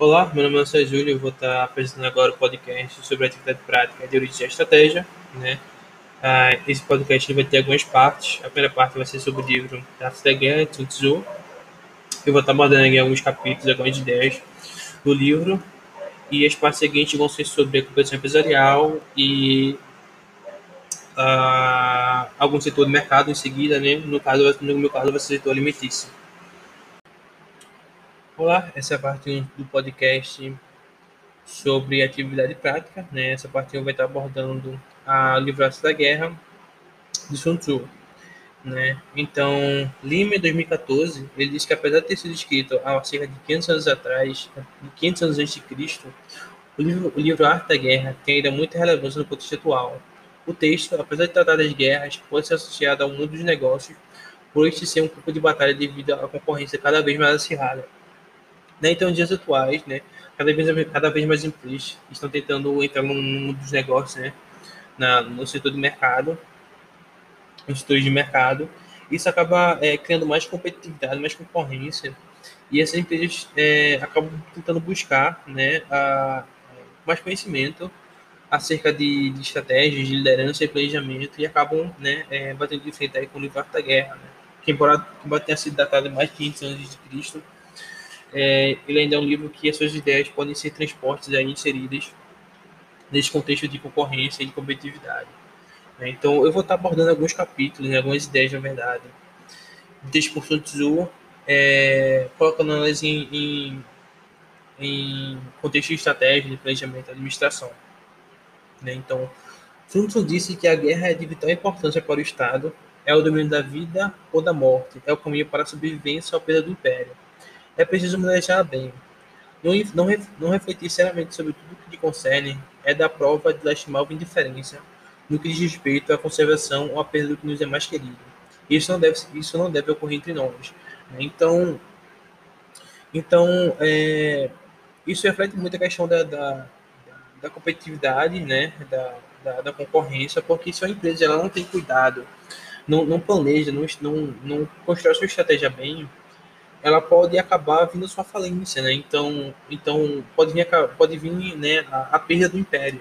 Olá, meu nome é Júlio, eu vou estar apresentando agora o podcast sobre atividade prática de origem e estratégia, né? Ah, esse podcast vai ter algumas partes. A primeira parte vai ser sobre o livro Arte da Guerra, Sun Tzu. Eu vou estar abordando aqui alguns capítulos, algumas ideias do livro. E as partes seguintes vão ser sobre a competição empresarial e ah, algum setor do mercado em seguida, né? No, caso, no meu caso, vai ser o setor alimentício. Olá, essa é a parte do podcast sobre atividade prática. Né? Essa parte eu vai estar abordando a livrar-se da guerra de Sun Tzu. Né? Então, Lima, em 2014, ele diz que apesar de ter sido escrito há cerca de 500 anos atrás, de 500 anos antes de Cristo, o livro, o livro Arte da Guerra tem ainda muita relevância no contexto atual. O texto, apesar de tratar das guerras, pode ser associado ao mundo dos negócios, por este ser um campo de batalha devido à concorrência cada vez mais acirrada. Né? Então, dias atuais, né, cada, vez, cada vez mais empresas estão tentando entrar no mundo dos negócios, né, na, no setor de mercado, nos setores de mercado. Isso acaba é, criando mais competitividade, mais concorrência, e essas empresas é, acabam tentando buscar né, a, mais conhecimento acerca de, de, estratégias, de liderança e planejamento, e acabam né, é, batendo de frente aí com o livro da guerra, né? que embora, embora tenha sido datado mais de 500 anos de Cristo, é, ele ainda é um livro que as suas ideias podem ser transpostas e inseridas nesse contexto de concorrência e de competitividade. Né? Então, eu vou estar abordando alguns capítulos, né, algumas ideias, na verdade, desse por Sun Tzu, é, colocando elas em, em, em, contexto de estratégia, de planejamento e administração. Né? Então, Sun Tzu disse que a guerra é de vital importância para o Estado, é o domínio da vida ou da morte, é o caminho para a sobrevivência ou perda do império é preciso manejar bem. Não, não, não refletir seriamente sobre tudo que lhe concerne é da prova de lastimável indiferença no que diz respeito à conservação ou à perda do que nos é mais querido. Isso não deve, isso não deve ocorrer entre nós. Né? Então, então é, isso reflete muito a questão da, da, da competitividade, né? da, da, da, concorrência, porque se a empresa ela não tem cuidado, não, não planeja, não, não, não constrói sua estratégia bem, ela pode acabar vindo sua falência, né? Então, então pode vir, pode vir né, a, a perda do império.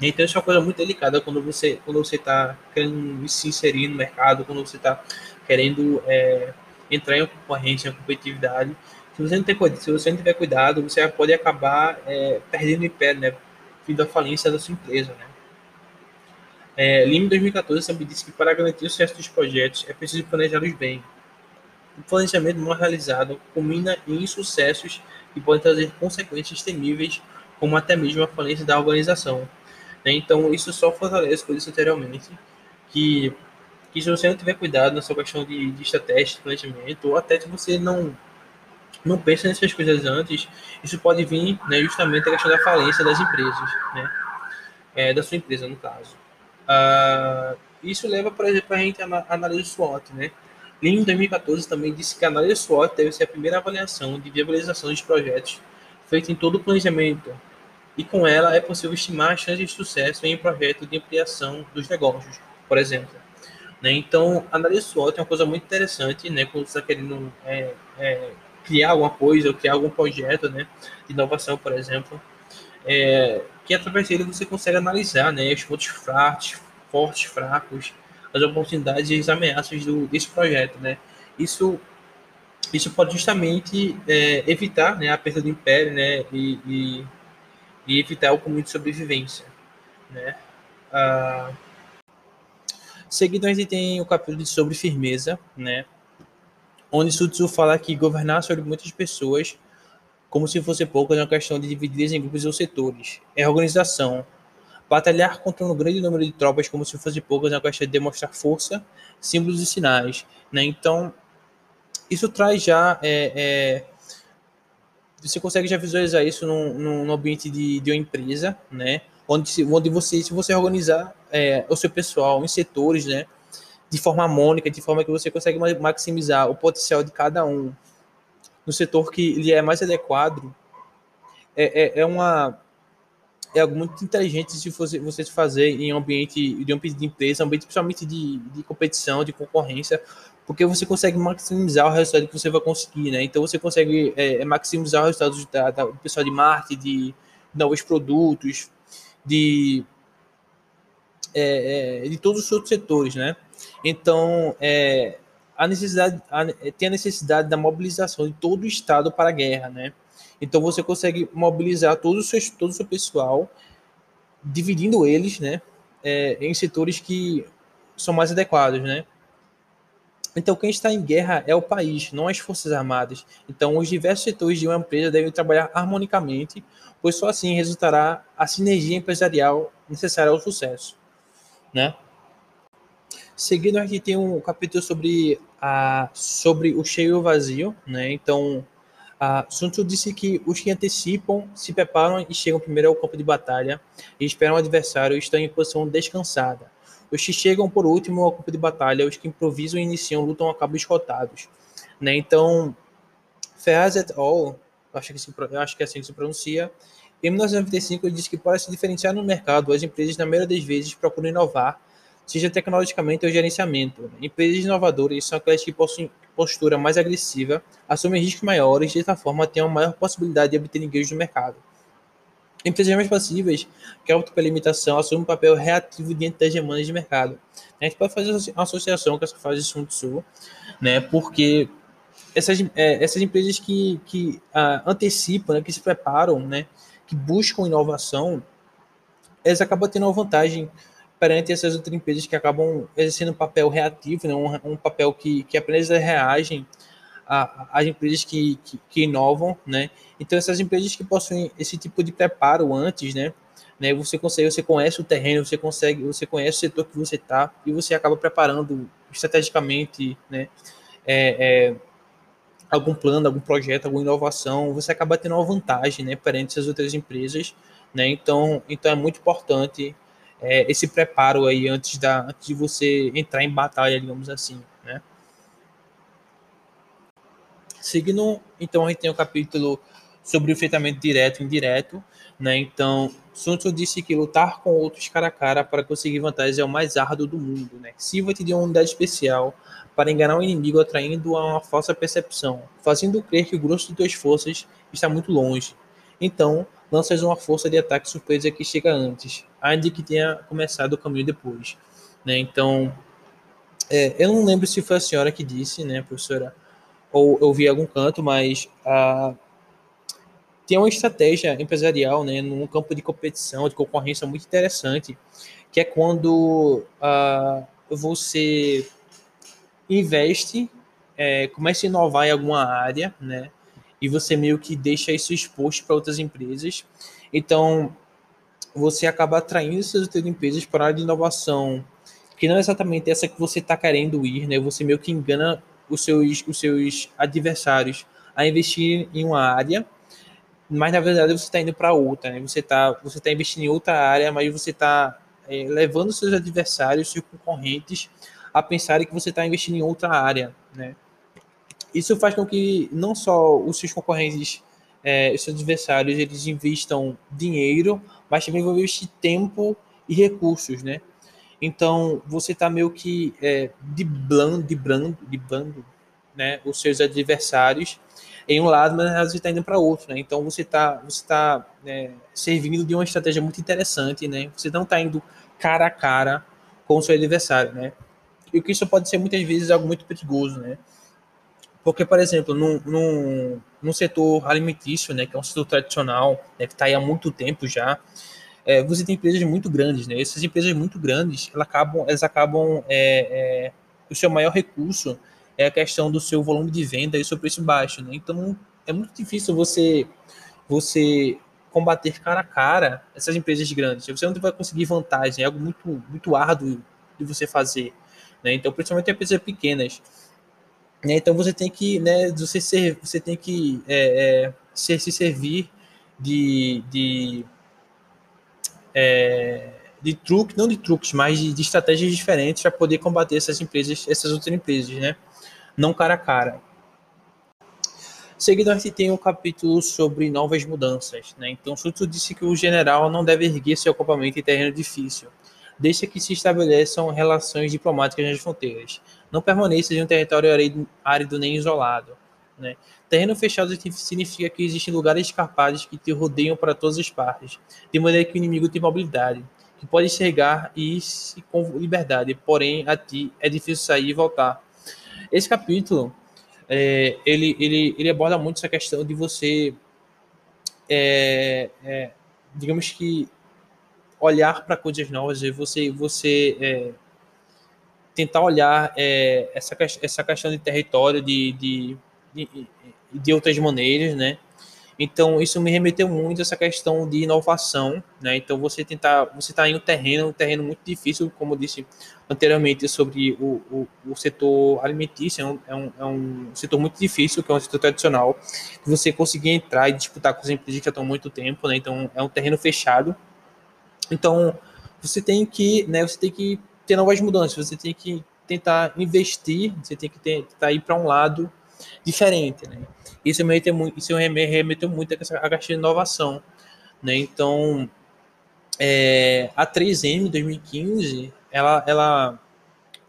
Então isso é uma coisa muito delicada quando você quando você está querendo se inserir no mercado, quando você está querendo é, entrar em concorrência, em competitividade. Se você não tem se você não tiver cuidado, você pode acabar é, perdendo o império, né? Vindo a falência da sua empresa, né? É, Lima 2014 também disse que para garantir o sucesso dos projetos é preciso planejá-los bem o planejamento mal realizado culmina em insucessos que podem trazer consequências temíveis, como até mesmo a falência da organização. Né? Então, isso só fortalece, eu disse anteriormente, que, que se você não tiver cuidado na sua questão de, de estratégia, de planejamento, ou até se você não, não pensa nessas coisas antes, isso pode vir né, justamente a questão da falência das empresas, né? É, da sua empresa, no caso. Ah, isso leva, por exemplo, a gente a análise SWOT, né? Lean, em 2014, também disse que a análise SWOT deve ser a primeira avaliação de viabilização dos projetos feita em todo o planejamento, e com ela é possível estimar as chances de sucesso em um projeto de ampliação dos negócios, por exemplo. Né? Então, a análise SWOT é uma coisa muito interessante, né? quando você está querendo é, é, criar alguma coisa, ou criar algum projeto né? de inovação, por exemplo, é, que através dele você consegue analisar né? os pontos fracos, fortes, fracos, as oportunidades e as ameaças do, desse projeto, né? Isso, isso pode justamente é, evitar né, a perda do império, né? E, e, e evitar o caminho de sobrevivência, né? Ah, seguido a gente tem o capítulo sobre firmeza, né? Onde Sun Tzu fala que governar sobre muitas pessoas como se fosse poucas é uma questão de dividir em grupos ou setores. É organização, Batalhar contra um grande número de tropas como se fosse poucas é uma questão de demonstrar força, símbolos e sinais. Né? Então, isso traz já. É, é, você consegue já visualizar isso no ambiente de, de uma empresa, né? Onde, onde você, se você organizar é, o seu pessoal em setores, né? De forma harmônica, de forma que você consegue maximizar o potencial de cada um no setor que lhe é mais adequado, é, é, é uma é algo muito inteligente se você, você fazer em ambiente de de empresa, ambiente principalmente de, de competição, de concorrência, porque você consegue maximizar o resultado que você vai conseguir, né? Então você consegue é, maximizar os resultados da, da, do pessoal de marketing, de novos produtos, de, é, é, de todos os outros setores, né? Então, é, a necessidade, a, tem a necessidade da mobilização de todo o Estado para a guerra, né? Então você consegue mobilizar todo o seu, todo o seu pessoal, dividindo eles, né, é, em setores que são mais adequados, né? Então, quem está em guerra é o país, não as forças armadas. Então, os diversos setores de uma empresa devem trabalhar harmonicamente, pois só assim resultará a sinergia empresarial necessária ao sucesso, né? Seguindo aqui tem um capítulo sobre a sobre o cheio e o vazio, né? Então, a Sun Tzu disse que os que antecipam se preparam e chegam primeiro ao campo de batalha e esperam o adversário estão em posição descansada. Os que chegam por último ao campo de batalha, os que improvisam e iniciam, lutam acabam esgotados. Né? Então, Ferraz et al., acho que, se, acho que é assim que se pronuncia, em 1995 ele disse que para se diferenciar no mercado, as empresas, na maioria das vezes, procuram inovar, seja tecnologicamente ou gerenciamento. Empresas inovadoras são aquelas que possuem postura mais agressiva, assumem riscos maiores e, dessa forma, têm uma maior possibilidade de obter engajos no mercado. Empresas mais passivas, que optam pela limitação, assumem um papel reativo diante das demandas de mercado. A gente pode fazer uma associação com essa fase de Sun Tzu, né, porque essas, é, essas empresas que, que ah, antecipam, né, que se preparam, né, que buscam inovação, elas acabam tendo uma vantagem perante essas outras empresas que acabam exercendo um papel reativo, né, um, um papel que, que apenas reagem às empresas que, que, que inovam, né, então, essas empresas que possuem esse tipo de preparo antes, né? né você consegue, você conhece o terreno, você consegue, você conhece o setor que você está e você acaba preparando estrategicamente, né? É, é, algum plano, algum projeto, alguma inovação, você acaba tendo uma vantagem, né, perante essas outras empresas, né? Então, então é muito importante é, esse preparo aí antes da, antes de você entrar em batalha, digamos assim, né? Seguindo, então a gente tem o capítulo sobre o enfrentamento direto e indireto. Né? Então, Sun Tzu disse que lutar com outros cara a cara para conseguir vantagens é o mais árduo do mundo. Né? Sirva-te de uma unidade especial para enganar o inimigo atraindo a uma falsa percepção, fazendo crer que o grosso de tuas forças está muito longe. Então, lanças uma força de ataque surpresa que chega antes, ainda que tenha começado o caminho depois. Né? Então, é, eu não lembro se foi a senhora que disse, né, professora, ou eu vi algum canto, mas a tem uma estratégia empresarial, né, num campo de competição, de concorrência muito interessante, que é quando uh, você investe, é, começa a inovar em alguma área, né, e você meio que deixa isso exposto para outras empresas. Então, você acaba atraindo essas outras empresas para a área de inovação, que não é exatamente essa que você está querendo ir, né? Você meio que engana os seus, os seus adversários a investir em uma área mas na verdade você está indo para outra, né? Você está você tá investindo em outra área, mas você está é, levando seus adversários, seus concorrentes, a pensarem que você está investindo em outra área, né? Isso faz com que não só os seus concorrentes, é, os seus adversários, eles investam dinheiro, mas também vão investir tempo e recursos, né? Então você está meio que é, de blando, de brando, de bando, né? Os seus adversários em um lado, mas você está indo para outro, né? Então você está você tá, né, servindo de uma estratégia muito interessante, né? Você não está indo cara a cara com o seu adversário, né? E o que isso pode ser muitas vezes algo muito perigoso, né? Porque, por exemplo, num, num, num setor alimentício, né, que é um setor tradicional, né, que está aí há muito tempo já, é, você tem empresas muito grandes, né? Essas empresas muito grandes, elas acabam, elas acabam é, é, o seu maior recurso é a questão do seu volume de venda e o seu preço baixo, né? Então é muito difícil você você combater cara a cara essas empresas grandes. Você não vai conseguir vantagem, é algo muito muito árduo de você fazer, né? Então principalmente empresas pequenas. Né? Então você tem que, né? Você ser, você tem que é, é, ser, se servir de, de é, de truques, não de truques, mas de, de estratégias diferentes para poder combater essas empresas, essas outras empresas, né? não cara a cara. Seguido, a gente tem um capítulo sobre novas mudanças. Né? Então, Sutsu disse que o general não deve erguer seu acampamento em terreno difícil, deixa que se estabeleçam relações diplomáticas nas fronteiras. Não permaneças em um território árido, árido nem isolado. Né? Terreno fechado significa que existem lugares escarpados que te rodeiam para todas as partes, de maneira que o inimigo tem mobilidade, que pode chegar e ir com liberdade, porém a ti é difícil sair e voltar. Esse capítulo é, ele, ele, ele aborda muito essa questão de você, é, é, digamos que, olhar para coisas novas, e você, você é, tentar olhar é, essa, essa questão de território de, de, de, de outras maneiras, né? Então, isso me remeteu muito a essa questão de inovação, né? Então, você tentar, você está em um terreno, um terreno muito difícil, como eu disse anteriormente, sobre o, o, o setor alimentício, é um, é, um, é setor muito difícil, que é um setor tradicional, que você conseguir entrar e disputar com as empresas que já estão há muito tempo, né? Então, é um terreno fechado. Então, você tem que, né, você tem que ter novas mudanças, você tem que tentar investir, você tem que tentar ir para um lado diferente, né? Isso me remeteu muito, isso me remeteu muito a questão de inovação, né? Então, é, a 3M 2015, ela, ela,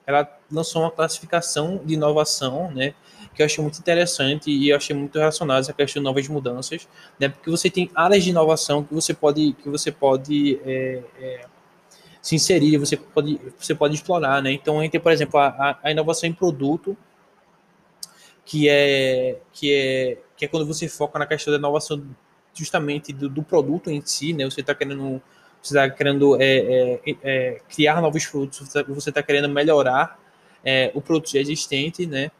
ela lançou uma classificação de inovação, né? Que eu achei muito interessante e eu achei muito relacionado a essa questão de novas mudanças, né? Porque você tem áreas de inovação que você pode, que você pode é, é, se inserir, você pode, você pode explorar, né? Então, tem, por exemplo, a, a inovação em produto, que é que é que é quando você foca na questão da inovação justamente do, do produto em si, né? Você está querendo você está querendo é, é, é, criar novos produtos, você está querendo melhorar é, o produto já existente, né?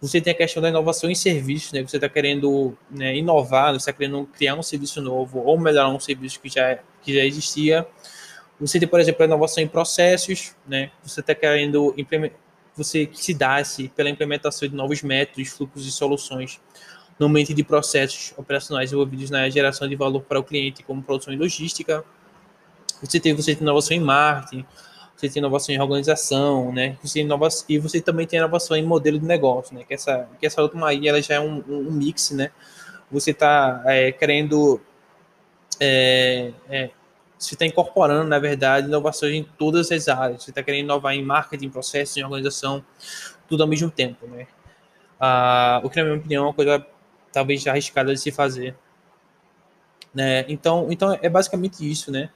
Você tem a questão da inovação em serviços, né? Você está querendo né, inovar, você está querendo criar um serviço novo ou melhorar um serviço que já, que já existia. Você tem, por exemplo, a inovação em processos, né? Você está querendo você que se dá-se pela implementação de novos métodos, fluxos e soluções no momento de processos operacionais envolvidos na geração de valor para o cliente, como produção e logística. Você tem, você tem inovação em marketing, você tem inovação em organização, né? Você inova, e você também tem inovação em modelo de negócio, né? Que essa, que essa última aí ela já é um, um mix, né? Você está é, querendo é, é, você está incorporando, na verdade, inovações em todas as áreas. Você está querendo inovar em marketing, processos, em organização, tudo ao mesmo tempo, né? Ah, o que, na minha opinião, é uma coisa talvez arriscada de se fazer. Né? Então, então, é basicamente isso, né?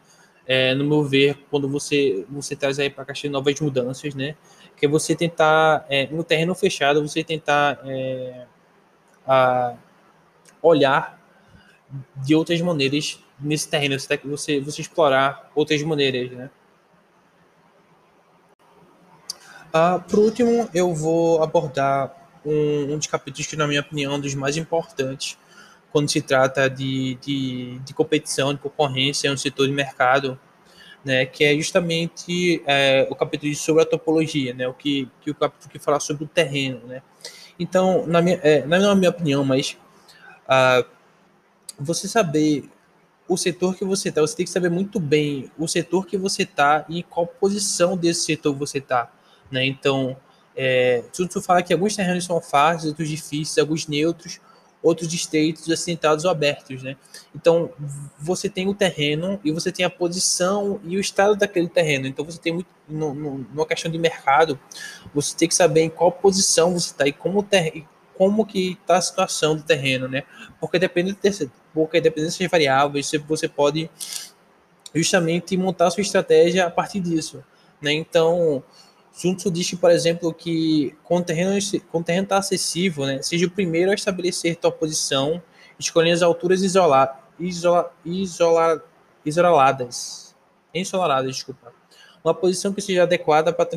É, no meu ver, quando você, você traz aí para a caixa novas mudanças, né? Que é você tentar, é, no terreno fechado, você tentar é, a, olhar de outras maneiras nesse terreno, você, você, explorar outras maneiras, né? Ah, por último, eu vou abordar um, um dos capítulos que, na minha opinião, é um dos mais importantes quando se trata de, de, de competição, de concorrência no setor de mercado, né, que é justamente é, o capítulo sobre a topologia, né, o que, que o capítulo que fala sobre o terreno, né. Então, na minha, é, na minha opinião, mas ah, você saber o setor que você está, você tem que saber muito bem o setor que você está e qual posição desse setor você está, né? Então, é, tu, fala que alguns terrenos são fáceis, outros difíceis, alguns neutros, outros estreitos, assentados ou abertos, né? Então, você tem o terreno e você tem a posição e o estado daquele terreno. Então, você tem muito, no, no, numa questão de mercado, você tem que saber em qual posição você está e como ter, como que está a situação do terreno, né? Porque depende desse, porque dependendo dessas variáveis, você, pode justamente montar sua estratégia a partir disso, né? Então, Sun Tzu diz, por exemplo, que quando o terreno está acessível, né, seja o primeiro a estabelecer tua posição, escolhendo as alturas isola, isola, isola, isoladas, ensolaradas, desculpa. Uma posição que seja adequada para,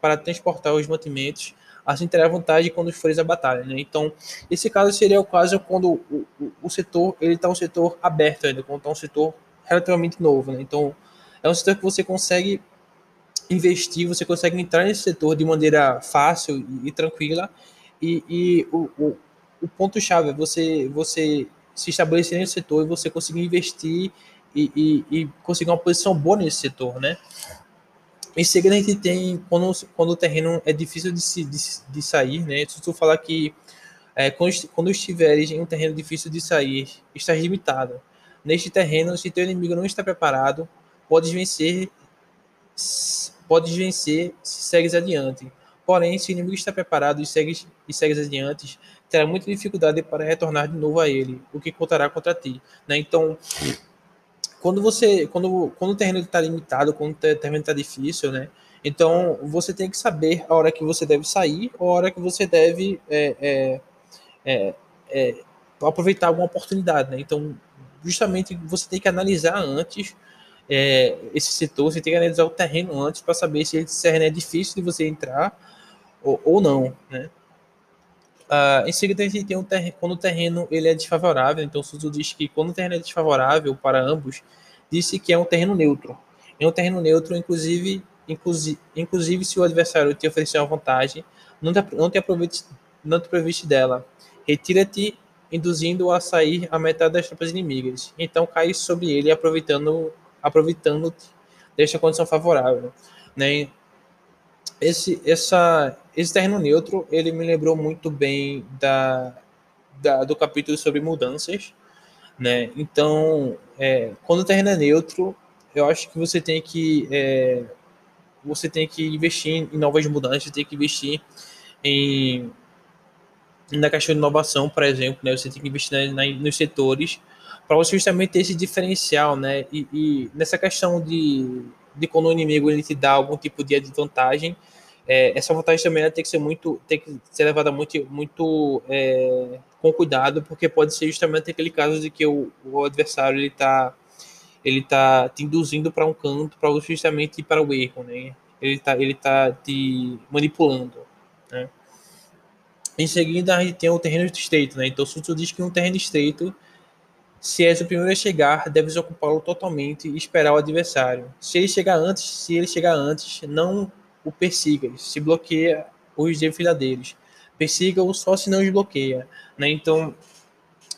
para transportar os mantimentos assim terá vantagem quando fores a batalha, né? Então, esse caso seria o caso quando o, o, o setor ele está um setor aberto ainda, quando está um setor relativamente novo, né? Então, é um setor que você consegue investir, você consegue entrar nesse setor de maneira fácil e, e tranquila, e, e o, o, o ponto-chave é você, você se estabelecer nesse setor e você conseguir investir e, e, e conseguir uma posição boa nesse setor, né? Em seguida, a gente tem quando, quando o terreno é difícil de, se, de, de sair, né? Se tu falar que é, quando, quando estiveres em um terreno difícil de sair, estás limitado. Neste terreno, se teu inimigo não está preparado, podes vencer, podes vencer se segues adiante. Porém, se o inimigo está preparado e segue, e segue adiante, terá muita dificuldade para retornar de novo a ele, o que contará contra ti. Né? Então, quando você, quando, quando o terreno está limitado, quando o terreno está difícil, né? Então, você tem que saber a hora que você deve sair ou a hora que você deve é, é, é, é aproveitar alguma oportunidade, né? Então, justamente, você tem que analisar antes é, esse setor, você tem que analisar o terreno antes para saber se esse terreno é difícil de você entrar ou, ou não, né? Uh, em seguida, a gente tem um quando o terreno ele é desfavorável, então Suzu diz que quando o terreno é desfavorável para ambos, disse que é um terreno neutro. É um terreno neutro, inclusive, inclusive, inclusive se o adversário te oferecer uma vantagem, não te, não te aproveite, não te aproveite dela. Retira-te, induzindo-o a sair a metade das tropas inimigas. Então cai sobre ele, aproveitando aproveitando desta condição favorável. Né? Esse, essa, esse terreno neutro, ele me lembrou muito bem da, da do capítulo sobre mudanças, né? Então, é, quando o terreno é neutro, eu acho que você tem que é, você tem que investir em novas mudanças, tem que investir em na questão de inovação, por exemplo, né? Você tem que investir na, na, nos setores para você justamente ter esse diferencial, né? E, e, nessa questão de, de quando o inimigo ele te dá algum tipo de vantagem, é, essa vantagem também tem que ser muito, tem que ser levada muito, muito é, com cuidado, porque pode ser justamente aquele caso de que o, o adversário ele está ele tá te induzindo para um canto para justamente para o erro, né? Ele está ele tá te manipulando, né? Em seguida, a gente tem o terreno estreito, né? Então, se tu diz que um terreno estreito se és o primeiro a chegar, deves ocupá-lo totalmente e esperar o adversário. Se ele chegar antes, se ele chegar antes, não o persigas. Se bloqueia os desfiladeiros. Persiga-o só se não os bloqueia. Né? Então,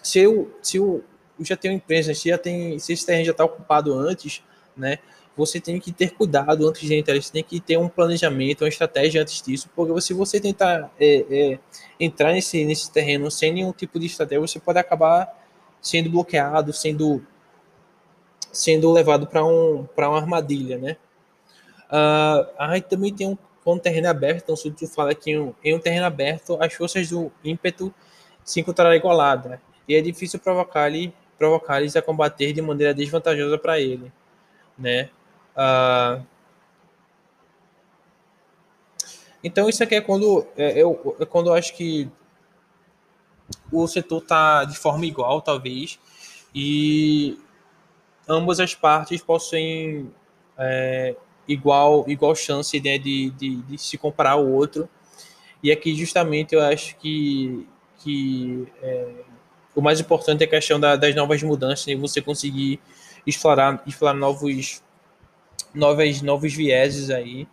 se eu, se eu, eu já tenho empresa, se já tem, se esse terreno já está ocupado antes, né? Você tem que ter cuidado antes de entrar. Você tem que ter um planejamento, uma estratégia antes disso, porque se você tentar é, é, entrar nesse, nesse terreno sem nenhum tipo de estratégia, você pode acabar sendo bloqueado, sendo sendo levado para um, uma armadilha, né? Uh, aí também tem um, um terreno aberto, então se tu fala que em, em um terreno aberto as forças do ímpeto se encontrarão igualadas e é difícil provocar-lhe provocar-lhes a combater de maneira desvantajosa para ele, né? Uh, então isso aqui é quando é, eu, é quando eu acho que o setor está de forma igual, talvez, e ambas as partes possuem é, igual, igual chance né, de, de, de, se comparar ao outro. E aqui, justamente, eu acho que, que é, o mais importante é a questão da, das novas mudanças, e né, você conseguir explorar, explorar novos, novas, novos vieses aí.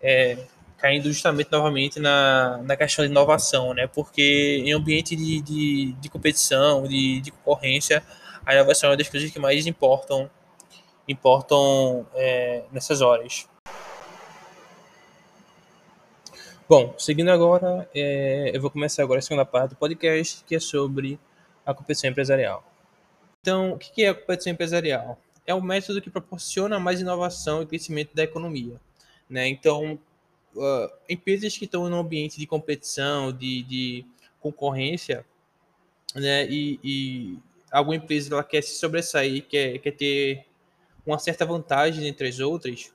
É, caindo justamente novamente na, na questão de inovação, né? Porque em ambiente de, de, de competição, de, de concorrência, a inovação é uma das coisas que mais importam, importam é, nessas horas. Bom, seguindo agora, é, eu vou começar agora a segunda parte do podcast, que é sobre a competição empresarial. Então, o que é a competição empresarial? É um método que proporciona mais inovação e crescimento da economia. Né? Então, uh, empresas que estão no ambiente de competição, de, de concorrência, né, e, e, alguma empresa ela quer se sobressair, quer, quer ter uma certa vantagem entre as outras,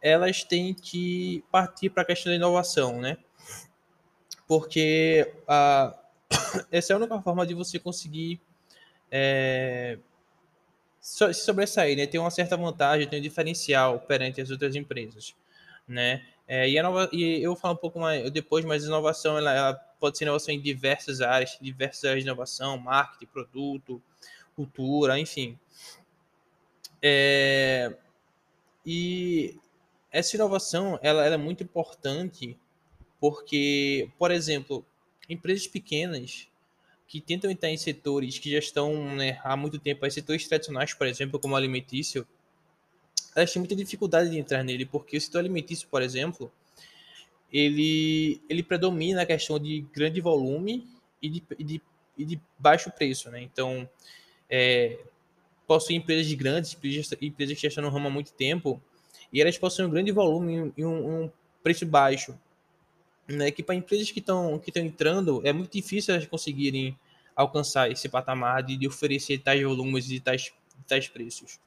elas têm que partir para a questão da inovação, né? Porque essa é a única forma de você conseguir é, se sobressair, né? Ter uma certa vantagem, ter um diferencial perante as outras empresas, né? É, e, nova, e eu vou falar um pouco mais depois, mas inovação ela, ela, pode ser inovação em diversas áreas, diversas áreas de inovação, marketing, produto, cultura, enfim. É, e essa inovação ela, ela, é muito importante porque, por exemplo, empresas pequenas que tentam entrar em setores que já estão né, há muito tempo, em setores tradicionais, por exemplo, como alimentício, elas têm muita dificuldade de entrar nele, porque o setor alimentício, por exemplo, ele, ele predomina a questão de grande volume e de, e de, e de baixo preço, né? Então, é, empresas de grandes, empresas que já estão no ramo há muito tempo, e elas possuem um grande volume e um, um preço baixo. né, que para empresas que estão que estão entrando é muito difícil elas conseguirem alcançar esse patamar de, de oferecer tais volumes e tais, tais preços.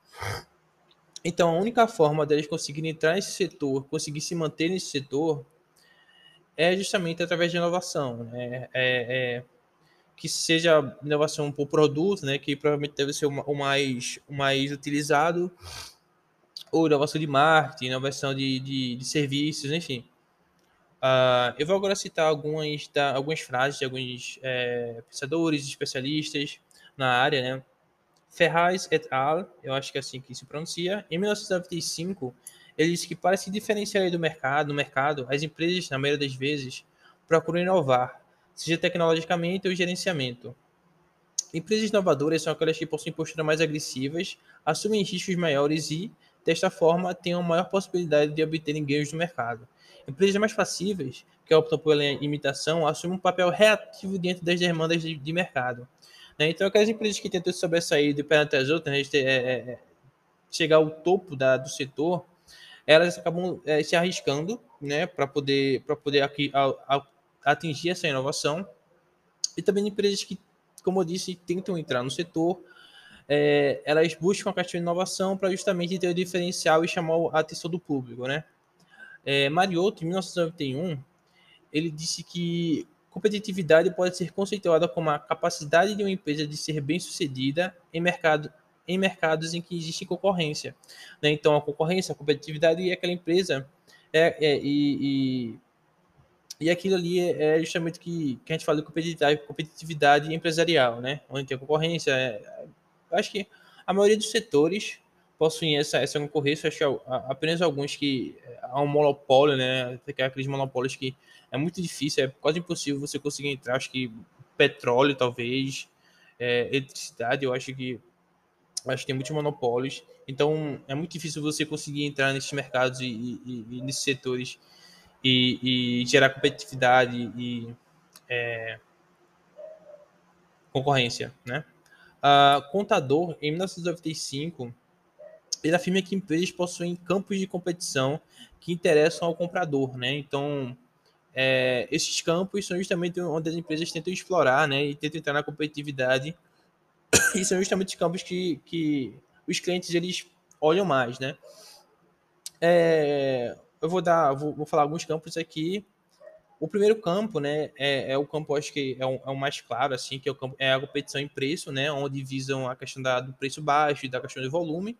Então, a única forma deles conseguirem entrar nesse setor, conseguir se manter nesse setor, é justamente através de inovação. Né? É, é, que seja inovação por produto, né? que provavelmente deve ser o mais, o mais utilizado, ou inovação de marketing, inovação de, de, de serviços, enfim. Uh, eu vou agora citar algumas, da, algumas frases de alguns é, pensadores, especialistas na área, né? Ferraz et al., eu acho que é assim que se pronuncia, em 1995, ele disse que para se diferenciar do mercado, no mercado, as empresas, na maioria das vezes, procuram inovar, seja tecnologicamente ou gerenciamento. Empresas inovadoras são aquelas que possuem posturas mais agressivas, assumem riscos maiores e, desta forma, têm uma maior possibilidade de obterem ganhos no mercado. Empresas mais passivas, que optam pela imitação, assumem um papel reativo dentro das demandas de, de mercado. Né? Então, aquelas empresas que tentam sobressair de perante as outras, né, é, é, é, chegar ao topo da, do setor, elas acabam é, se arriscando né, para poder, poder aqui, a, a, atingir essa inovação. E também empresas que, como eu disse, tentam entrar no setor, é, elas buscam a questão de inovação para justamente ter o diferencial e chamar a atenção do público. Né? É, Mariotto, em 1991, ele disse que competitividade pode ser conceituada como a capacidade de uma empresa de ser bem-sucedida em, mercado, em mercados em que existe concorrência. Né? Então, a concorrência, a competitividade e aquela empresa é, é e, e, e, aquilo ali é, é justamente que, que a gente fala de competitividade, competitividade empresarial, né? onde tem concorrência. É, acho que a maioria dos setores possuem essa, essa concorrência, acho que apenas alguns que há um monopólio, né? Tem aqueles monopólios que é muito difícil, é quase impossível você conseguir entrar. Acho que petróleo, talvez, é, eletricidade, eu acho que acho que tem muitos monopólios. Então é muito difícil você conseguir entrar nesses mercados e, e, e nesses setores e, e, gerar competitividade e é, concorrência, né? Uh, contador, em 1995, ele afirma que empresas possuem campos de competição que interessam ao comprador, né? Então, é, esses campos são justamente onde as empresas tentam explorar, né? E tentam entrar na competitividade. E são justamente os campos que, que os clientes eles olham mais, né? É, eu vou dar, vou, vou, falar alguns campos aqui. O primeiro campo, né, é, é o campo, acho que é o, é o, mais claro, assim, que é, o campo, é a competição em preço, né, onde visam a questão da, do preço baixo e da questão de volume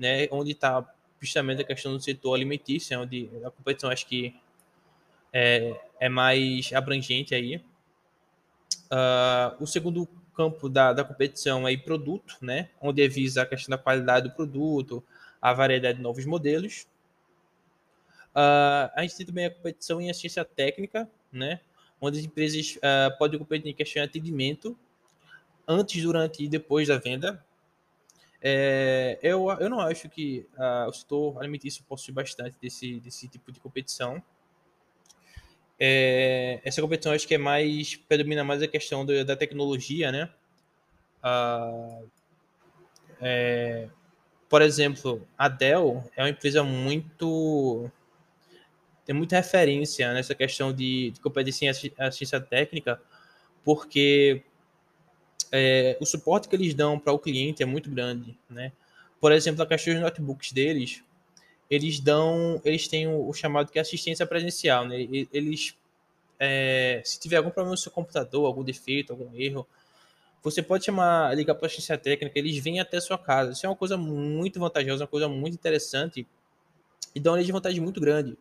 né, onde está justamente a questão do setor alimentício, onde a competição acho que é, é mais abrangente aí. Uh, o segundo campo da, da competição é produto, né, onde visa a questão da qualidade do produto, a variedade de novos modelos. Uh, a gente tem também a competição em assistência técnica, né, onde as empresas uh, podem competir em questão de atendimento antes, durante e depois da venda, é, eu, eu não acho que uh, o setor alimentício possui bastante desse, desse tipo de competição. É, essa competição acho que é mais predomina mais a questão do, da tecnologia, né? Uh, é, por exemplo, a Dell é uma empresa muito tem muita referência nessa questão de, de competência em assistência técnica, porque é, o suporte que eles dão para o cliente é muito grande, né? Por exemplo, a questão dos notebooks deles, eles dão, eles têm o, o chamado que é assistência presencial, né? Eles, é, se tiver algum problema no seu computador, algum defeito, algum erro, você pode chamar, ligar para a assistência técnica, eles vêm até sua casa. Isso é uma coisa muito vantajosa, uma coisa muito interessante e dá uma vantagem muito grande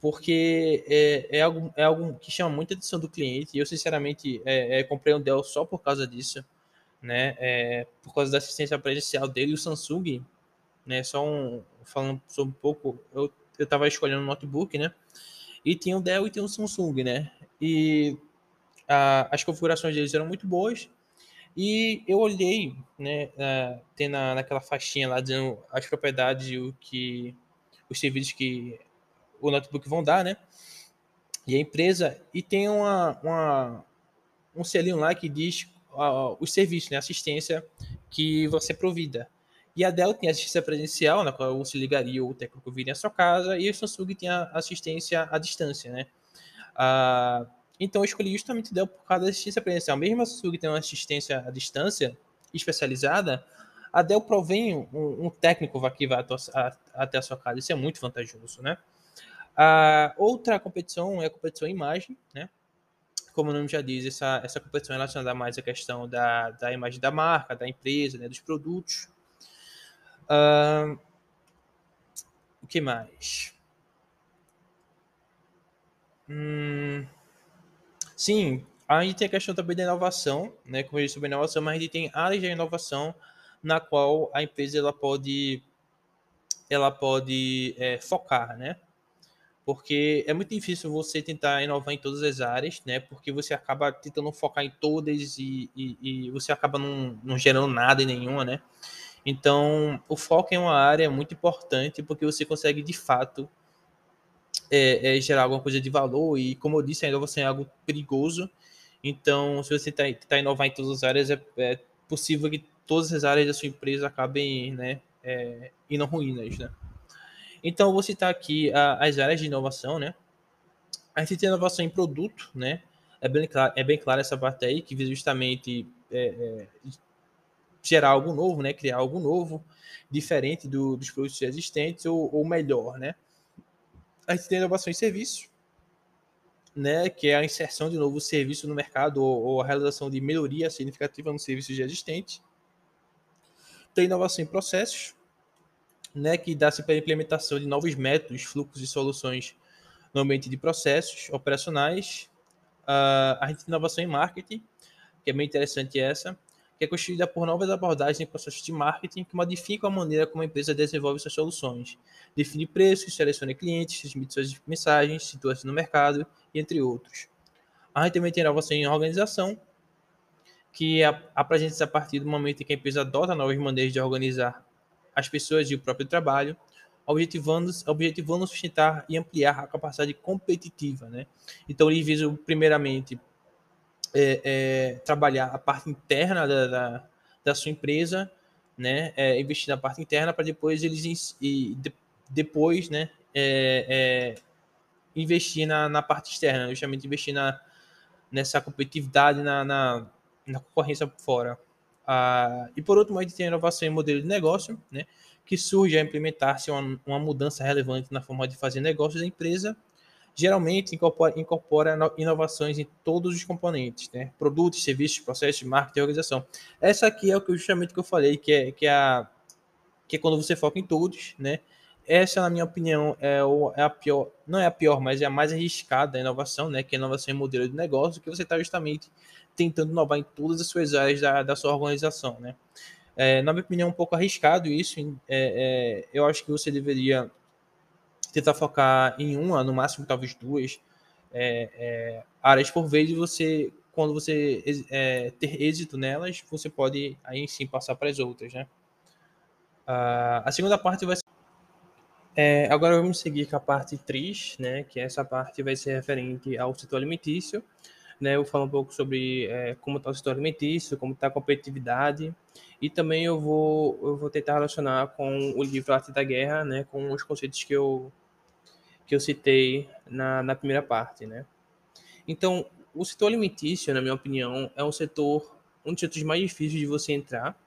porque é, é, algo, é algo que chama muita atenção do cliente. E eu, sinceramente, é, é, comprei um Dell só por causa disso, né? É, por causa da assistência presencial dele. E o Samsung, né? Só um, falando sobre um pouco, eu, eu tava escolhendo um notebook, né? E tinha o Dell e tinha o Samsung, né? E a, as configurações deles eram muito boas. E eu olhei, né? tem na, naquela faixinha lá dizendo as propriedades e o que os serviços que o notebook vão dar, né? E a empresa, e tem uma, uma um selinho lá que diz uh, os serviços, né? Assistência que você provida. E a Dell tem assistência presencial, na qual você ligaria o técnico viria à sua casa, e o Samsung tem a assistência à distância, né? Uh, então eu escolhi justamente Dell por causa da assistência presencial. Mesmo a Samsung tem uma assistência à distância especializada, a Dell provém um, um técnico que vai até a sua casa. Isso é muito vantajoso, né? A outra competição é a competição em imagem, né? Como o nome já diz, essa, essa competição é relacionada mais à questão da, da imagem da marca, da empresa, né, dos produtos. Uh, o que mais? Hum, sim, a gente tem a questão também da inovação, né? Como eu disse sobre inovação, mas a gente tem áreas de inovação na qual a empresa ela pode, ela pode é, focar, né? Porque é muito difícil você tentar inovar em todas as áreas, né? Porque você acaba tentando focar em todas e, e, e você acaba não, não gerando nada em nenhuma, né? Então, o foco em uma área é muito importante porque você consegue, de fato, é, é, gerar alguma coisa de valor e, como eu disse, a inovação é algo perigoso. Então, se você tentar tá, inovar em todas as áreas, é, é, possível que todas as áreas da sua empresa acabem né, é, indo ruínas, né? Então, vou citar aqui as áreas de inovação, né? A gente tem inovação em produto, né? É bem, claro, é bem clara essa parte aí, que visa justamente é, é, gerar algo novo, né? Criar algo novo, diferente do, dos produtos existentes ou, ou, melhor, né? A gente tem inovação em serviço, né? Que é a inserção de novo serviço no mercado ou, ou a realização de melhoria significativa no serviço já existente. Tem inovação em processos, né? Que dá-se para a implementação de novos métodos, fluxos e soluções no ambiente de processos operacionais. Uh, a gente tem inovação em marketing, que é bem interessante essa, que é construída por novas abordagens em processos de marketing que modificam a maneira como a empresa desenvolve suas soluções, define preços, seleciona clientes, transmite suas mensagens, situa-se no mercado, entre outros. A gente também tem inovação em organização, que apresenta-se a partir do momento em que a empresa adota novas maneiras de organizar as pessoas e o próprio trabalho, objetivando, objetivando sustentar e ampliar a capacidade competitiva. Né? Então, eles visam, primeiramente, é, é, trabalhar a parte interna da, da, da sua empresa, né, é, investir na parte interna para depois eles e de, depois, né, é, é, investir na, na parte externa, justamente investir na, nessa competitividade na, na, na concorrência fora. Ah, e por outro, a gente tem a inovação em modelo de negócio, né, que surge a implementar-se uma, uma mudança relevante na forma de fazer negócios da empresa geralmente incorpora, incorpora inovações em todos os componentes, né? Produtos, serviços, processos, marketing organização. Essa aqui é o que justamente que eu falei, que é, que é, a, que é quando você foca em todos, né? Essa, na minha opinião, é, o, é a pior, não é a pior, mas é a mais arriscada a inovação, né? Que é a inovação em modelo de negócio, que você está justamente tentando inovar em todas as suas áreas da, da sua organização, né? É, na minha opinião, é um pouco arriscado isso. É, é, eu acho que você deveria tentar focar em uma, no máximo talvez duas é, é, áreas por vez. E você, quando você ter êxito nelas, você pode aí sim passar para as outras, né? Uh, a segunda parte vai ser é, agora vamos seguir com a parte 3, né, que essa parte vai ser referente ao setor alimentício. Né, eu falar um pouco sobre é, como está o setor alimentício, como está a competitividade, e também eu vou, eu vou tentar relacionar com o livro Arte da Guerra, né, com os conceitos que eu, que eu citei na, na primeira parte, né? Então, o setor alimentício, na minha opinião, é um setor, um dos setores mais difíceis de você entrar,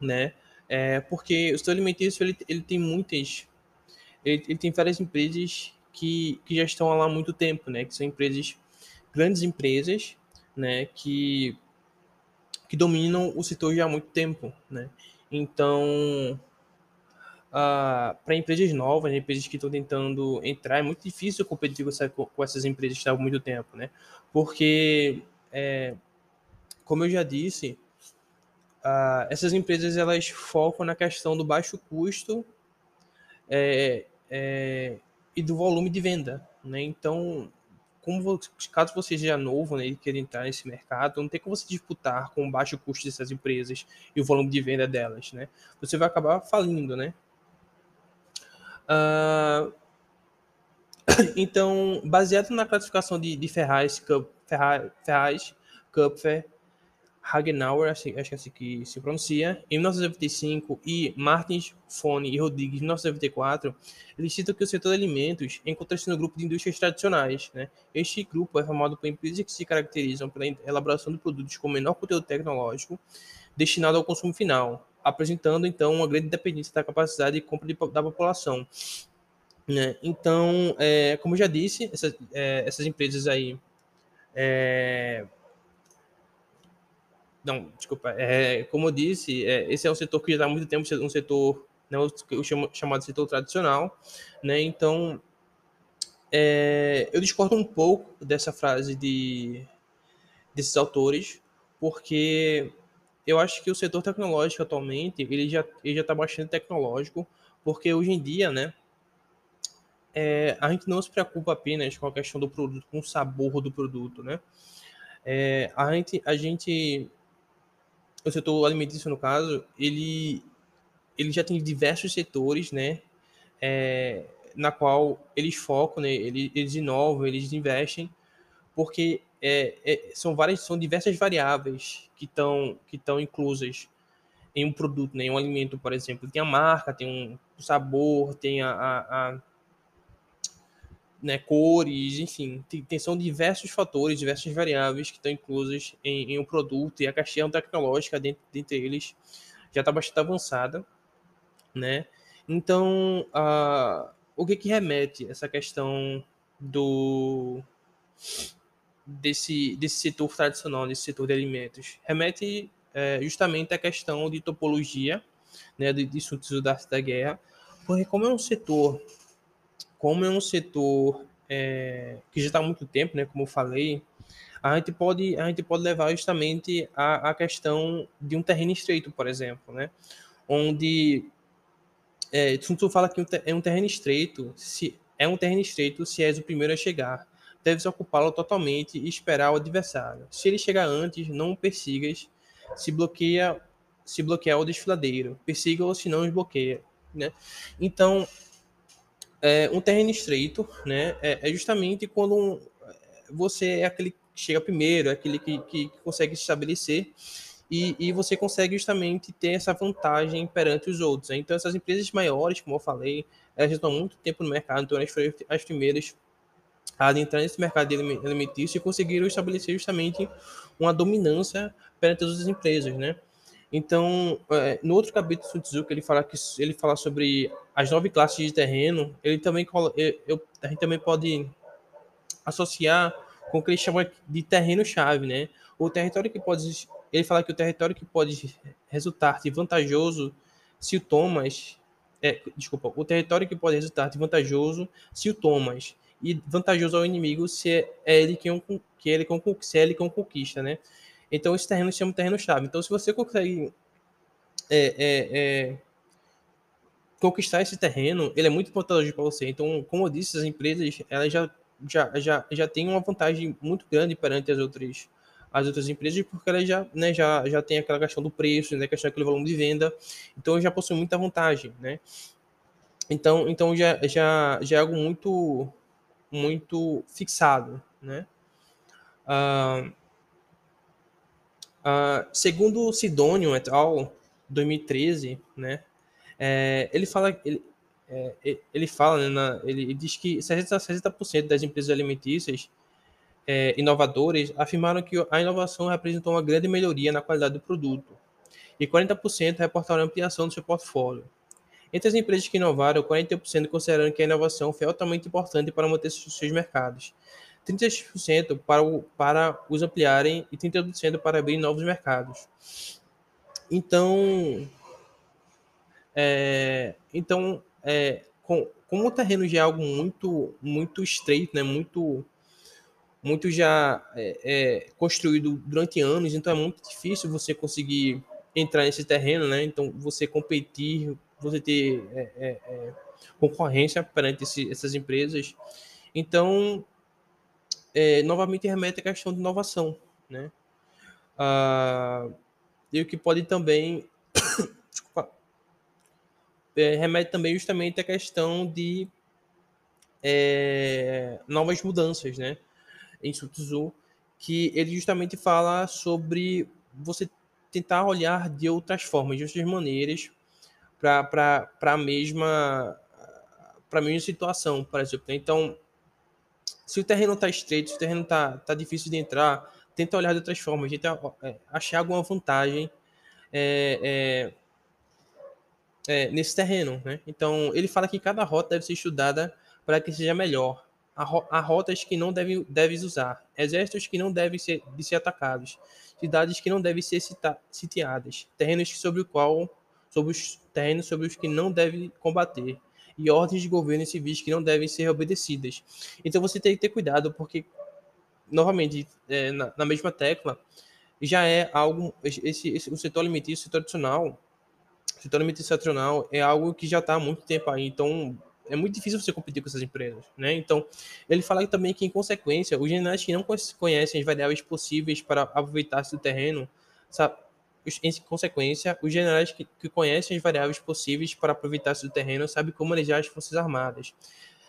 né? É, porque o setor alimentício, ele, ele tem muitas... Ele, ele tem várias empresas que, que já estão lá há muito tempo, né? Que são empresas, grandes empresas, né? Que, que dominam o setor já há muito tempo, né? Então, uh, para empresas novas, né, empresas que estão tentando entrar, é muito difícil competir com, com essas empresas que há muito tempo, né? Porque, é, como eu já disse, uh, essas empresas elas focam na questão do baixo custo é, é, e do volume de venda, né? Então, como caso você seja novo né, e queira entrar nesse mercado, não tem como você disputar com o baixo custo dessas empresas e o volume de venda delas, né? Você vai acabar falindo, né? Uh, então, baseado na classificação de, de Ferraz, Cup, Ferraz, Ferraz Kupfer, Hagenauer, acho que é assim que se pronuncia, em 1995, e Martins, Fone e Rodrigues, em 1994, eles citam que o setor de alimentos encontra-se no grupo de indústrias tradicionais. Né? Este grupo é formado por empresas que se caracterizam pela elaboração de produtos com menor conteúdo tecnológico destinado ao consumo final, apresentando, então, uma grande dependência da capacidade de compra de, da população. Né? Então, é, como eu já disse, essas, é, essas empresas aí é, não, desculpa. É, como eu disse, é, esse é um setor que já está há muito tempo um setor, né, o chamo, chamado setor tradicional, né? Então, é, eu discordo um pouco dessa frase de desses autores, porque eu acho que o setor tecnológico atualmente ele já ele já está bastante tecnológico, porque hoje em dia, né? É, a gente não se preocupa apenas com a questão do produto, com o sabor do produto, né? É, a gente, a gente o setor alimentício, no caso, ele, ele já tem diversos setores, né? É, na qual eles focam, né? Eles, eles inovam, eles investem, porque é, é, são várias, são diversas variáveis que estão que estão inclusas em um produto, né? Em um alimento, por exemplo, tem a marca, tem um sabor, tem a, a, a né, cores, enfim, tem, são diversos fatores, diversas variáveis que estão inclusas em, em um produto e a questão tecnológica dentro, dentre eles já está bastante avançada, né? Então, o que que remete essa questão do desse, desse setor tradicional, desse setor de alimentos? Remete é, justamente à questão de topologia, né, de, de da, da guerra, porque como é um setor como é um setor é, que já está há muito tempo, né, como eu falei, a gente pode, a gente pode levar justamente a, a questão de um terreno estreito, por exemplo, né, onde é, fala que é um terreno estreito, se é um terreno estreito se és o primeiro a chegar, deves ocupá-lo totalmente e esperar o adversário. Se ele chegar antes, não o persigas, se bloqueia, se bloquear o desfiladeiro, persiga-o se não os bloqueia, né? Então, é, um terreno estreito, né? É, é justamente quando um, você é aquele que chega primeiro, é aquele que, que, que consegue se estabelecer e, e, você consegue justamente ter essa vantagem perante os outros. Né? Então, essas empresas maiores, como eu falei, elas estão há muito tempo no mercado, então elas foram as primeiras a adentrar nesse mercado alimentício e conseguiram estabelecer justamente uma dominância perante as outras empresas, né? Então, é, no outro capítulo do Tzu, que ele fala que ele fala sobre as nove classes de terreno, ele também eu, a gente também pode associar com o que ele chama de terreno-chave, né? O território que pode ele fala que o território que pode resultar de vantajoso se o Thomas é, desculpa, o território que pode resultar de vantajoso se o Thomas e vantajoso ao inimigo se é, é ele quem que ele se é ele conquista, né? Então, esse terreno se chama terreno-chave. Então, se você consegue é, é, é, conquistar esse terreno, ele é muito importante para você. Então, como eu disse, as empresas elas já, já, já, já têm uma vantagem muito grande perante as outras, as outras empresas, porque elas já, né, já, já tem aquela questão do preço, né, questão daquele volume de venda. Então, já possui muita vantagem, né? Então, então já, já, já é algo muito, muito fixado, né? Uh, Uh, segundo Sidônio et al., 2013, né, é, ele fala, ele, é, ele fala, né, na, ele diz que 60%, 60 das empresas alimentícias é, inovadoras afirmaram que a inovação representou uma grande melhoria na qualidade do produto e 40% reportaram ampliação do seu portfólio. Entre as empresas que inovaram, 41% consideraram que a inovação foi altamente importante para manter seus mercados, 30% para, para os ampliarem e 30% para abrir novos mercados. Então, é, então é, com, como o terreno já é algo muito, muito estreito, né, muito, muito já é, é, construído durante anos, então é muito difícil você conseguir entrar nesse terreno, né? Então, você competir, você ter é, é, concorrência perante esse, essas empresas. Então, novamente remete à questão de inovação, né? Ah, e o que pode também desculpa, é, remete também justamente à questão de é, novas mudanças, né? Em Sun Tzu, que ele justamente fala sobre você tentar olhar de outras formas, de outras maneiras, para a mesma, pra mesma situação, por exemplo. Então, se o terreno está estreito, se o terreno está tá difícil de entrar, tenta olhar de outras formas, tenta é, achar alguma vantagem é, é, é, nesse terreno. Né? Então, ele fala que cada rota deve ser estudada para que seja melhor. Há, rotas que não devem deves usar, exércitos que não devem ser, de ser atacados, cidades que não devem ser cita, sitiadas, terrenos sobre o qual sobre os terrenos sobre os que não devem combater e ordens de governo civis que não devem ser obedecidas. Então você tem que ter cuidado porque novamente é, na, na, mesma tecla já é algo esse, esse o setor alimentício tradicional o setor alimentício tradicional é algo que já está há muito tempo aí então é muito difícil você competir com essas empresas, né? Então, ele fala também que, em consequência, os generais que não conhecem as variáveis possíveis para aproveitar-se do terreno, sabe? em consequência, os generais que, que conhecem as variáveis possíveis para aproveitar-se do terreno sabem como manejar as forças armadas.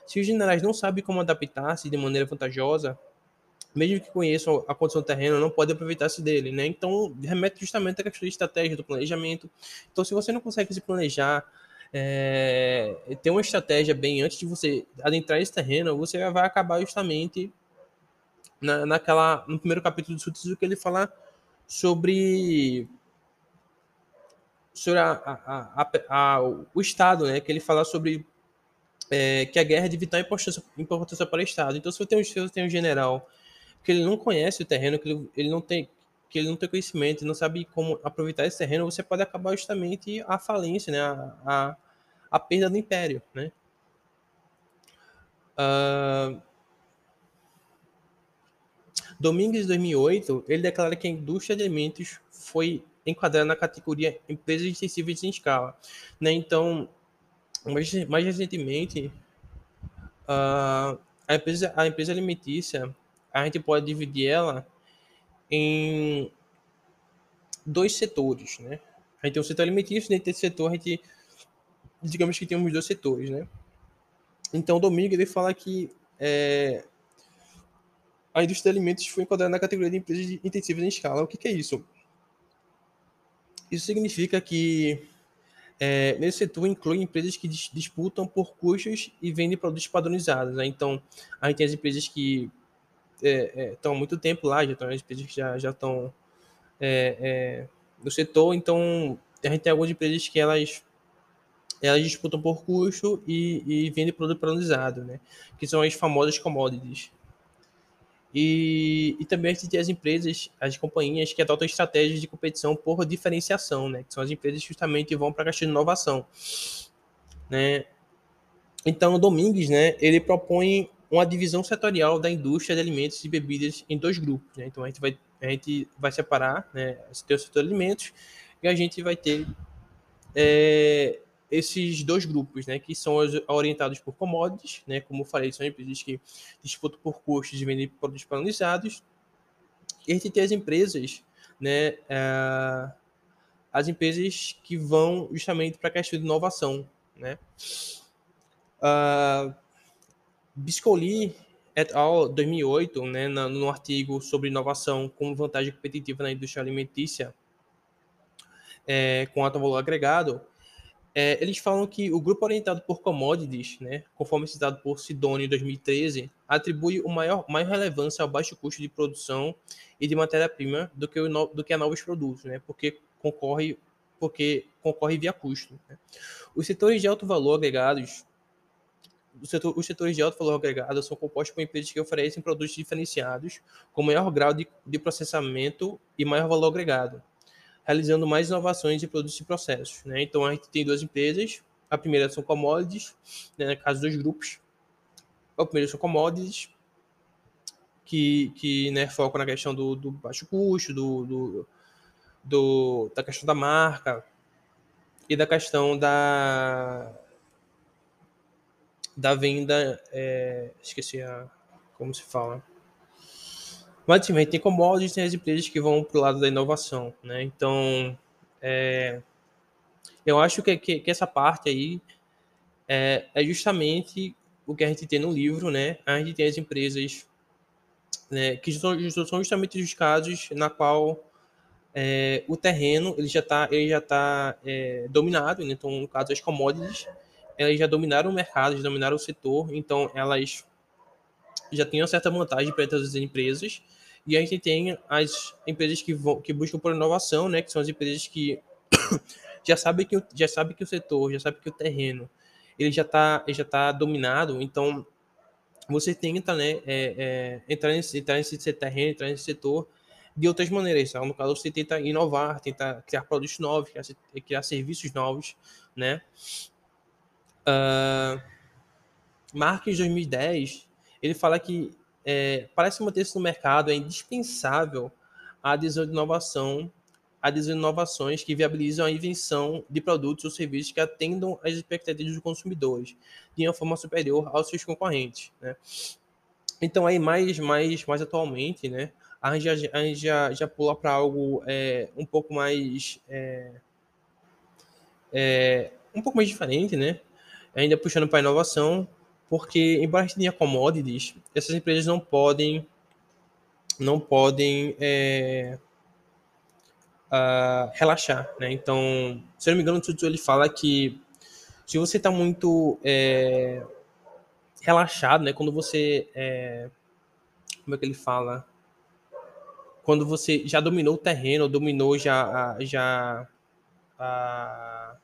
Se os generais não sabem como adaptar-se de maneira vantajosa, mesmo que conheçam a condição do terreno, não podem aproveitar-se dele, né? Então, remete justamente à questão de estratégia, do planejamento. Então, se você não consegue se planejar é, ter uma estratégia bem antes de você adentrar esse terreno, você vai acabar justamente na, naquela no primeiro capítulo do Sutsu que ele fala sobre sobre a, a, a, o Estado, né? Que ele fala sobre é, que a guerra é de vital importância, importância para o Estado. Então, se você tem um, se você tem um general que ele não conhece o terreno, que ele, ele não tem que ele não tem conhecimento, não sabe como aproveitar esse terreno, você pode acabar justamente a falência, né? A, a, a perda do império, né? Uh, Domingues, 2008, ele declara que a indústria de alimentos foi enquadrada na categoria empresas extensivas em escala. Né? Então, mais, mais recentemente, uh, a, empresa, a empresa alimentícia, a gente pode dividir ela em dois setores. Né? A gente tem o setor alimentício, dentro desse setor a gente digamos que temos dois setores, né? Então, Domingo ele fala que é, a indústria de alimentos foi enquadrada na categoria de empresas intensivas em escala. O que, que é isso? Isso significa que é, nesse setor inclui empresas que dis disputam por custos e vendem produtos padronizados. Né? Então, a gente tem as empresas que é, é, estão há muito tempo lá, já estão as empresas que já, já estão é, é, no setor. Então, a gente tem algumas empresas que elas elas disputam por custo e, e vendem produto padronizado, né? Que são as famosas commodities. E, e também a gente tem as empresas, as companhias que adotam estratégias de competição por diferenciação, né? Que são as empresas que justamente vão para a questão de inovação, né? Então, o Domingues, né? Ele propõe uma divisão setorial da indústria de alimentos e bebidas em dois grupos, né? Então, a gente vai, a gente vai separar, né? Tem o setor de alimentos e a gente vai ter é, esses dois grupos, né, que são orientados por commodities, né, como eu falei, são empresas que disputam por custos e vendem produtos padronizados. E a gente tem as empresas, né, uh, as empresas que vão justamente para a questão de inovação, né. Uh, Biscoli et al. 2008, né, no, artigo sobre inovação como vantagem competitiva na indústria alimentícia, é, com alto valor agregado, é, eles falam que o grupo orientado por commodities, né, conforme citado por Sidônio em 2013, atribui o maior, maior relevância ao baixo custo de produção e de matéria-prima do que, o, do que a novos produtos, né, porque concorre, porque concorre via custo. Né. Os setores de alto valor agregados Setor, os setores de alto valor agregado são compostos por empresas que oferecem produtos diferenciados com maior grau de, de processamento e maior valor agregado, realizando mais inovações de produtos e processos. Né? Então, a gente tem duas empresas. A primeira são commodities, né? no caso dos grupos. A primeira são commodities, que, que né, focam na questão do, do baixo custo, do, do, do, da questão da marca e da questão da, da venda. É, esqueci a, como se fala mas assim, tem commodities, tem as empresas que vão para o lado da inovação, né? Então, é, eu acho que, que, que, essa parte aí é, é, justamente o que a gente tem no livro, né? A gente tem as empresas né, que são, são justamente os casos na qual é, o terreno ele já está ele já tá é, dominado, né? então no caso as commodities elas já dominaram o mercado, já dominaram o setor, então elas já têm uma certa vantagem para essas empresas e a gente tem as empresas que, vão, que buscam por inovação, né, que são as empresas que já sabem que, já sabe que o setor, já sabe que o terreno ele já está já tá dominado, então você tenta né, é, é, entrar, nesse, entrar nesse terreno, entrar nesse setor de outras maneiras. Então, no caso, você tenta inovar, tenta criar produtos novos, criar, criar serviços novos, né? Uh, Marques 2010, ele fala que é, para se manter-se no mercado é indispensável a adesão de inovação, a adesão de inovações que viabilizam a invenção de produtos ou serviços que atendam às expectativas dos consumidores de uma forma superior aos seus concorrentes, né? Então aí mais mais mais atualmente, né? A gente já, a gente já, já pula para algo é, um pouco mais é, é, um pouco mais diferente, né? Ainda puxando para inovação, porque embora a gente tenha commodities, essas empresas não podem não podem é, uh, relaxar, né? Então, se eu não me engano, o Tutu ele fala que se você está muito é, relaxado, né? Quando você é, como é que ele fala? Quando você já dominou o terreno, dominou já já a,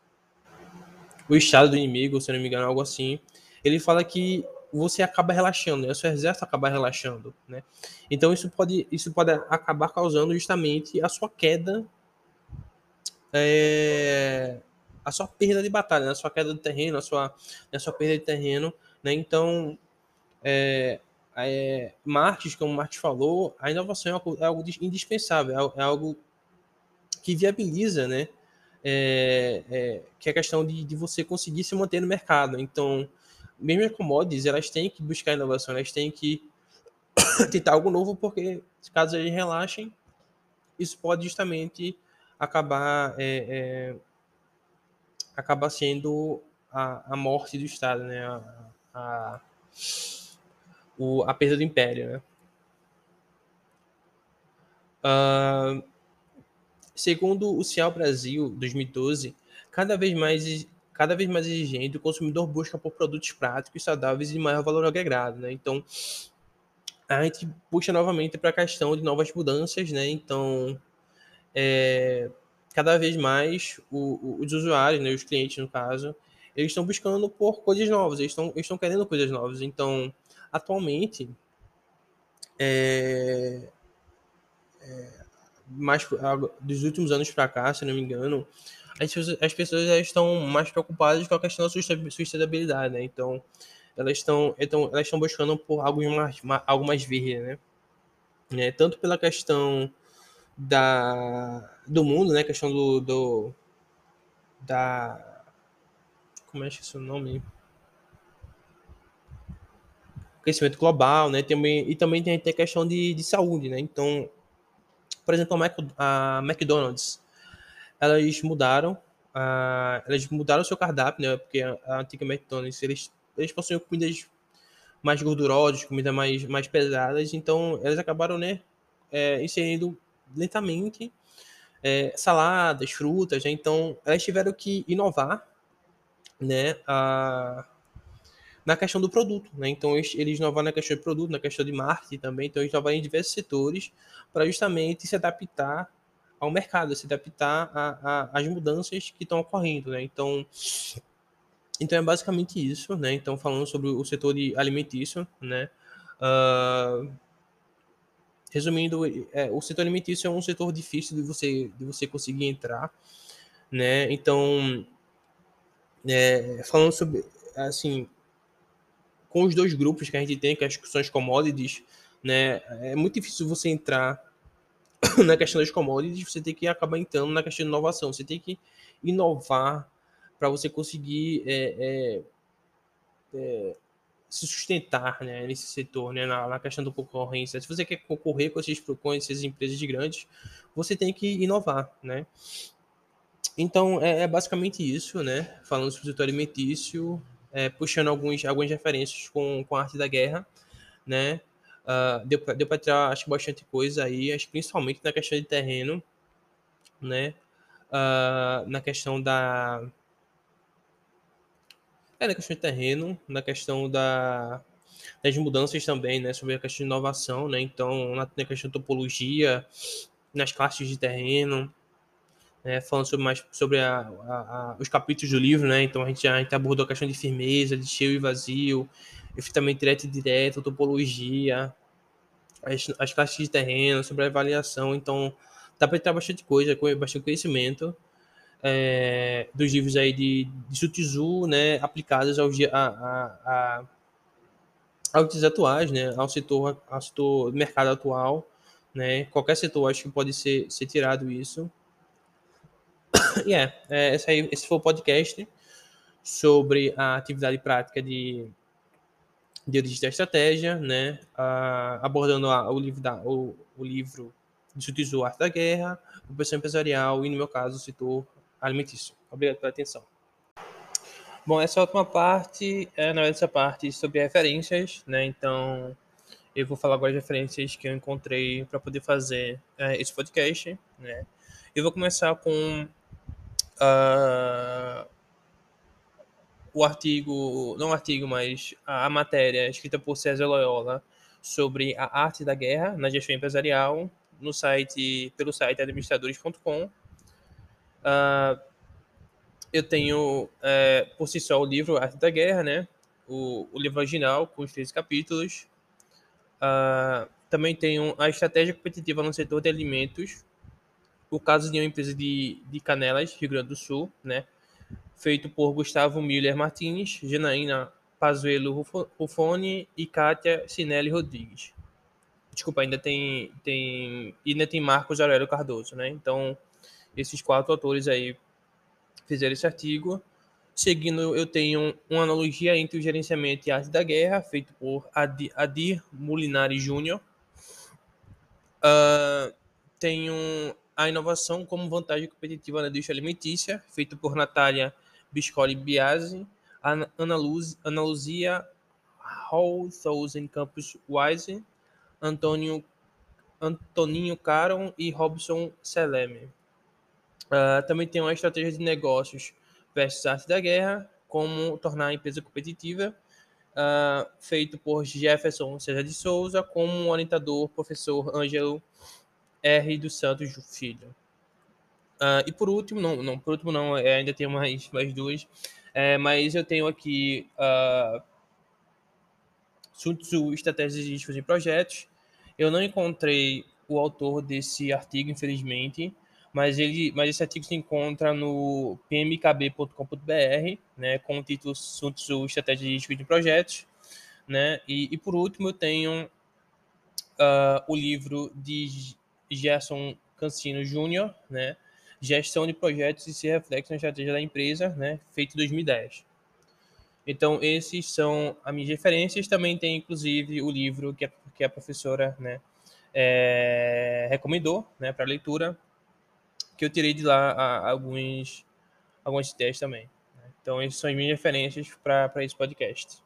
o estado do inimigo, se não me engano, algo assim ele fala que você acaba relaxando, né? o seu exército acaba relaxando, né? Então isso pode, isso pode acabar causando justamente a sua queda, é, a sua perda de batalha, né? a sua queda de terreno, a sua, a sua perda de terreno, né? Então, é, é, como Marx falou, a inovação é algo, é algo indispensável, é, é algo que viabiliza, né? É, é, que é a questão de, de você conseguir se manter no mercado. Então, mesmo as commodities, elas têm que buscar inovação, elas têm que tentar algo novo, porque caso eles relaxem, isso pode justamente acabar é, é, acabar sendo a, a morte do Estado, né? A, a, o, a perda do império, né? Uh, segundo o Cial Brasil 2012, cada vez mais cada vez mais exigente, o consumidor busca por produtos práticos, saudáveis e de maior valor agregado, né? Então, a gente puxa novamente para a questão de novas mudanças, né? Então, é, cada vez mais o, o, os usuários, né, os clientes no caso, eles estão buscando por coisas novas, eles estão, eles estão querendo coisas novas. Então, atualmente, é, é, mais dos últimos anos para cá, se não me engano, as, as pessoas estão mais preocupadas com a questão da sustentabilidade, né? Então, elas estão, então, elas estão buscando por algo mais, algo mais verde, né? É, tanto pela questão da, do mundo, né? Questão do, do da como é que é o nome? Crescimento global, né? Também, e também tem a questão de, de saúde, né? Então, por exemplo, a, McDonald's, elas mudaram, elas mudaram o seu cardápio, né? Porque a, antiga McDonald's, eles, eles possuíam comidas mais gordurosas, comidas mais, mais pesadas, então elas acabaram, né, é, inserindo lentamente é, saladas, frutas, né? então elas tiveram que inovar, né, a, na questão do produto, né? Então eles, eles inovaram na questão do produto, na questão de marketing também, então eles inovaram em diversos setores para justamente se adaptar ao mercado, se adaptar às mudanças que estão ocorrendo, né? Então, então é basicamente isso, né? Então falando sobre o setor de alimentício, né? Uh, resumindo, é, o setor alimentício é um setor difícil de você de você conseguir entrar, né? Então, é, falando sobre assim, com os dois grupos que a gente tem, que são as commodities, né? É muito difícil você entrar na questão das commodities, você tem que acabar entrando na questão de inovação. Você tem que inovar para você conseguir é, é, é, se sustentar né, nesse setor, né, na, na, questão da concorrência. Se você quer concorrer com, esses, com essas empresas grandes, você tem que inovar, né? Então, é, é basicamente isso, né? Falando sobre o setor alimentício, é, puxando alguns, algumas referências com, com a arte da guerra, né? Uh, deu para tirar, acho, bastante coisa aí, acho, principalmente na questão de terreno, né? Uh, na questão da é na questão de terreno, na questão da das mudanças também, né, sobre a questão de inovação, né? Então, na, na questão de topologia, nas classes de terreno, né, falando sobre mais sobre a, a, a, os capítulos do livro, né? Então a gente, a gente abordou a questão de firmeza, de cheio e vazio, efetivamente direto e direto, topologia, as, as classes de terreno, sobre a avaliação. Então dá para entrar bastante coisa, bastante conhecimento é, dos livros aí de, de Sutizu, né, aplicados aos, a, aos atuais, né, ao setor, ao setor do mercado atual, né, qualquer setor acho que pode ser, ser tirado isso. E é, esse, aí, esse foi o podcast sobre a atividade prática de, de origem da estratégia, né, uh, abordando a, o, livro da, o, o livro de Sutizu, Arte da Guerra, o pessoal empresarial e, no meu caso, o setor alimentício. Obrigado pela atenção. Bom, essa última parte é, na verdade, essa parte sobre referências, né, então eu vou falar agora de referências que eu encontrei para poder fazer é, esse podcast, né. Eu vou começar com uh, o artigo, não o artigo, mas a, a, matéria escrita por César Loyola sobre a arte da guerra na gestão empresarial no site, pelo site administradores.com. Uh, ah, eu tenho, é, por si só, o livro Arte da Guerra, né? O, o livro original, com os três capítulos. Uh, também tenho a estratégia competitiva no setor de alimentos, o caso de uma empresa de, de Canelas, Rio Grande do Sul, né? Feito por Gustavo Miller Martins, Janaína Pazuello Rufone e Kátia Sinelli Rodrigues. Desculpa, ainda tem, tem, ainda tem Marcos Aurélio Cardoso, né? Então, esses quatro autores aí fizeram esse artigo. Seguindo, eu tenho uma analogia entre o gerenciamento e arte da guerra, feito por Adir, Mulinari Jr. Uh, tenho a inovação como vantagem competitiva na indústria alimentícia, feito por Natália Biscoli Biasi, Ana, Luz, Ana Luzia Holthausen Campos Wise, Antônio Antoninho Caron e Robson Seleme. Uh, também tem uma estratégia de negócios versus arte da guerra, como tornar a empresa competitiva, uh, feito por Jefferson César de Souza, como orientador, professor Ângelo R dos Santos Filho. Uh, e por último, não, não, por último não, é, ainda tenho mais, mais duas, é, mas eu tenho aqui uh, Sun Tzu, Estratégias de Riscos em Projetos. Eu não encontrei o autor desse artigo, infelizmente, mas, ele, mas esse artigo se encontra no pmkb.com.br, né, com o título Sun Tzu, Estratégias de Riscos em Projetos. Né? E, e por último, eu tenho uh, o livro de Gerson Cancino Júnior, né? Gestão de projetos e se reflexo na estratégia da empresa, né? Feito em 2010. Então, esses são as minhas referências. Também tem, inclusive, o livro que a, que a professora né, é, recomendou né, para leitura, que eu tirei de lá a, alguns, alguns testes também. Né? Então, essas são as minhas referências para esse podcast.